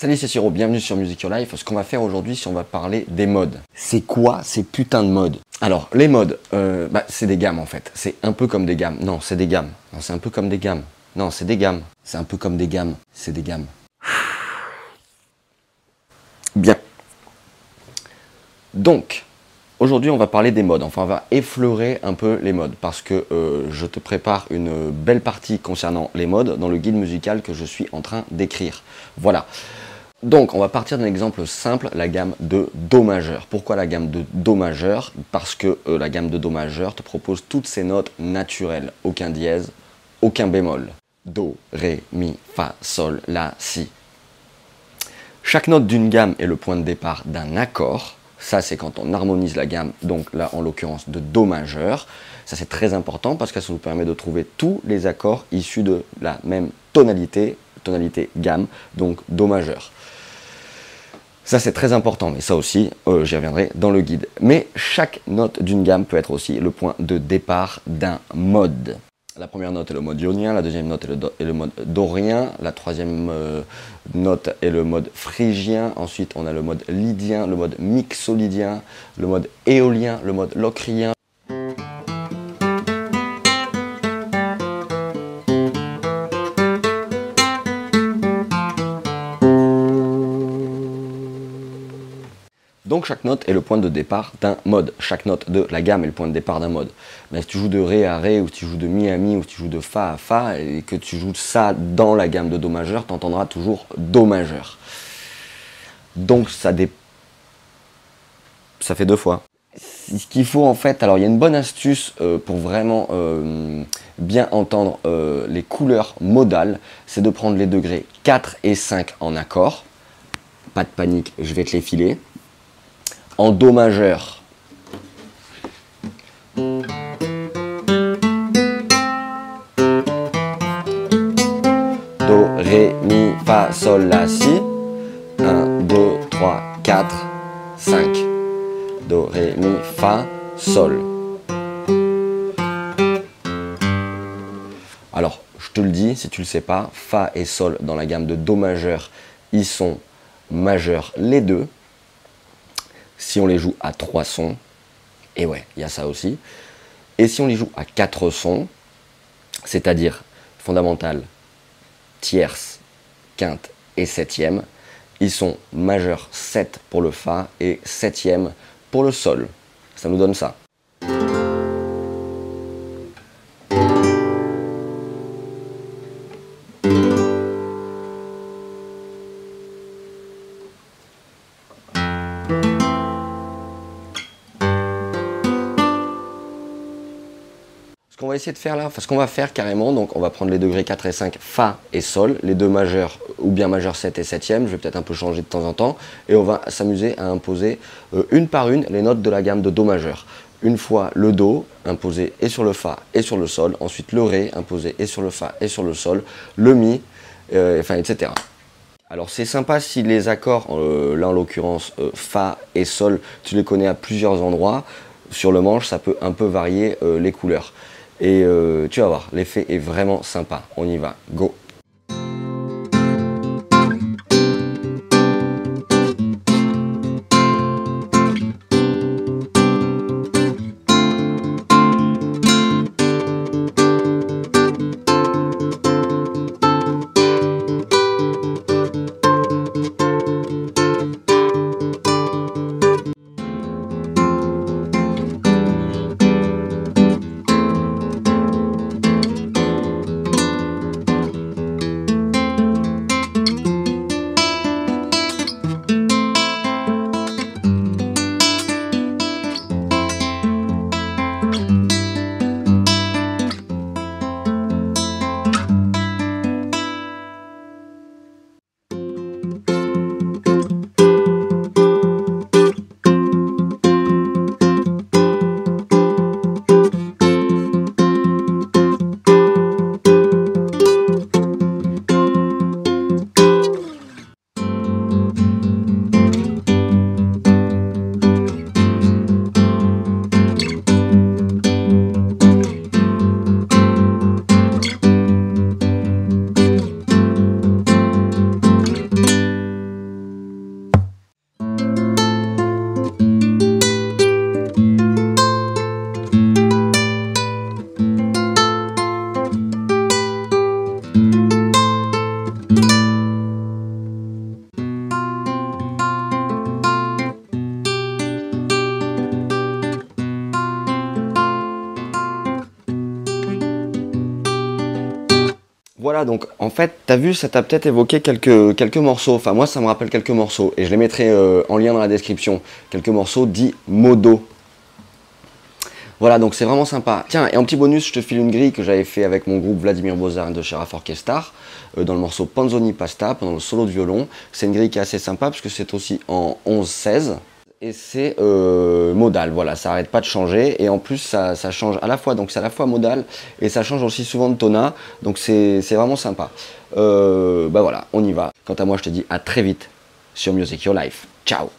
Salut, c'est Siro, bienvenue sur Music Your Life. Ce qu'on va faire aujourd'hui, c'est on va parler des modes. C'est quoi ces putains de modes? Alors, les modes, euh, bah, c'est des gammes en fait. C'est un peu comme des gammes. Non, c'est des gammes. Non, c'est un peu comme des gammes. Non, c'est des gammes. C'est un peu comme des gammes. C'est des gammes. Bien. Donc, aujourd'hui, on va parler des modes. Enfin, on va effleurer un peu les modes parce que euh, je te prépare une belle partie concernant les modes dans le guide musical que je suis en train d'écrire. Voilà. Donc, on va partir d'un exemple simple, la gamme de Do majeur. Pourquoi la gamme de Do majeur? Parce que euh, la gamme de Do majeur te propose toutes ces notes naturelles. Aucun dièse, aucun bémol. Do, Ré, Mi, Fa, Sol, La, Si. Chaque note d'une gamme est le point de départ d'un accord. Ça, c'est quand on harmonise la gamme, donc là, en l'occurrence, de Do majeur. Ça, c'est très important parce que ça nous permet de trouver tous les accords issus de la même tonalité, tonalité gamme, donc Do majeur. Ça c'est très important, mais ça aussi, euh, j'y reviendrai dans le guide. Mais chaque note d'une gamme peut être aussi le point de départ d'un mode. La première note est le mode ionien, la deuxième note est le, mode dorien, la troisième euh, note est le mode phrygien, ensuite on a le mode lydien, le mode mixolydien, le mode éolien, le mode locrien, Donc chaque note est le point de départ d'un mode. Chaque note de la gamme est le point de départ d'un mode. Mais si tu joues de Ré à Ré, ou si tu joues de Mi à Mi, ou si tu joues de Fa à Fa, et que tu joues ça dans la gamme de Do majeur, tu entendras toujours Do majeur. Donc ça dé... ça fait deux fois. Ce qu'il faut en fait, alors il y a une bonne astuce euh, pour vraiment euh, bien entendre euh, les couleurs modales, c'est de prendre les degrés 4 et 5 en accord. Pas de panique, je vais te les filer en Do majeur. Do, Ré, Mi, Fa, Sol, La, Si. 1, 2, 3, 4, 5. Do, Ré, Mi, Fa, Sol. Alors, je te le dis, si tu ne le sais pas, Fa et Sol dans la gamme de Do majeur, ils sont majeurs les deux si on les joue à 3 sons, et ouais, il y a ça aussi, et si on les joue à 4 sons, c'est-à-dire fondamental, tierce, quinte et septième, ils sont majeurs 7 pour le Fa et septième pour le Sol. Ça nous donne ça. Qu'on va essayer de faire là, ce qu'on va faire carrément, donc on va prendre les degrés 4 et 5, Fa et Sol, les deux majeurs, ou bien majeur 7 et 7e, je vais peut-être un peu changer de temps en temps, et on va s'amuser à imposer euh, une par une les notes de la gamme de Do majeur. Une fois le Do, imposé et sur le Fa et sur le Sol, ensuite le Ré, imposé et sur le Fa et sur le Sol, le Mi, euh, enfin etc. Alors c'est sympa si les accords, euh, là en l'occurrence Fa et Sol, tu les connais à plusieurs endroits, sur le manche ça peut un peu varier les couleurs. Et euh, tu vas voir, l'effet est vraiment sympa. On y va, go Thank you. Donc en fait, t'as vu, ça t'a peut-être évoqué quelques, quelques morceaux. Enfin, moi, ça me rappelle quelques morceaux. Et je les mettrai euh, en lien dans la description. Quelques morceaux dits modo. Voilà, donc c'est vraiment sympa. Tiens, et en petit bonus, je te file une grille que j'avais fait avec mon groupe Vladimir Bozar de Sheriff Orchestra euh, dans le morceau Panzoni Pasta, pendant le solo de violon. C'est une grille qui est assez sympa parce que c'est aussi en 11-16 et c'est euh, modal, voilà, ça arrête pas de changer et en plus ça, change à la fois, donc c'est à la fois modal et ça change aussi souvent de tona, donc c'est vraiment sympa. Euh, bah voilà, on y va. Quant à moi, je te dis à très vite sur Music Your Life. Ciao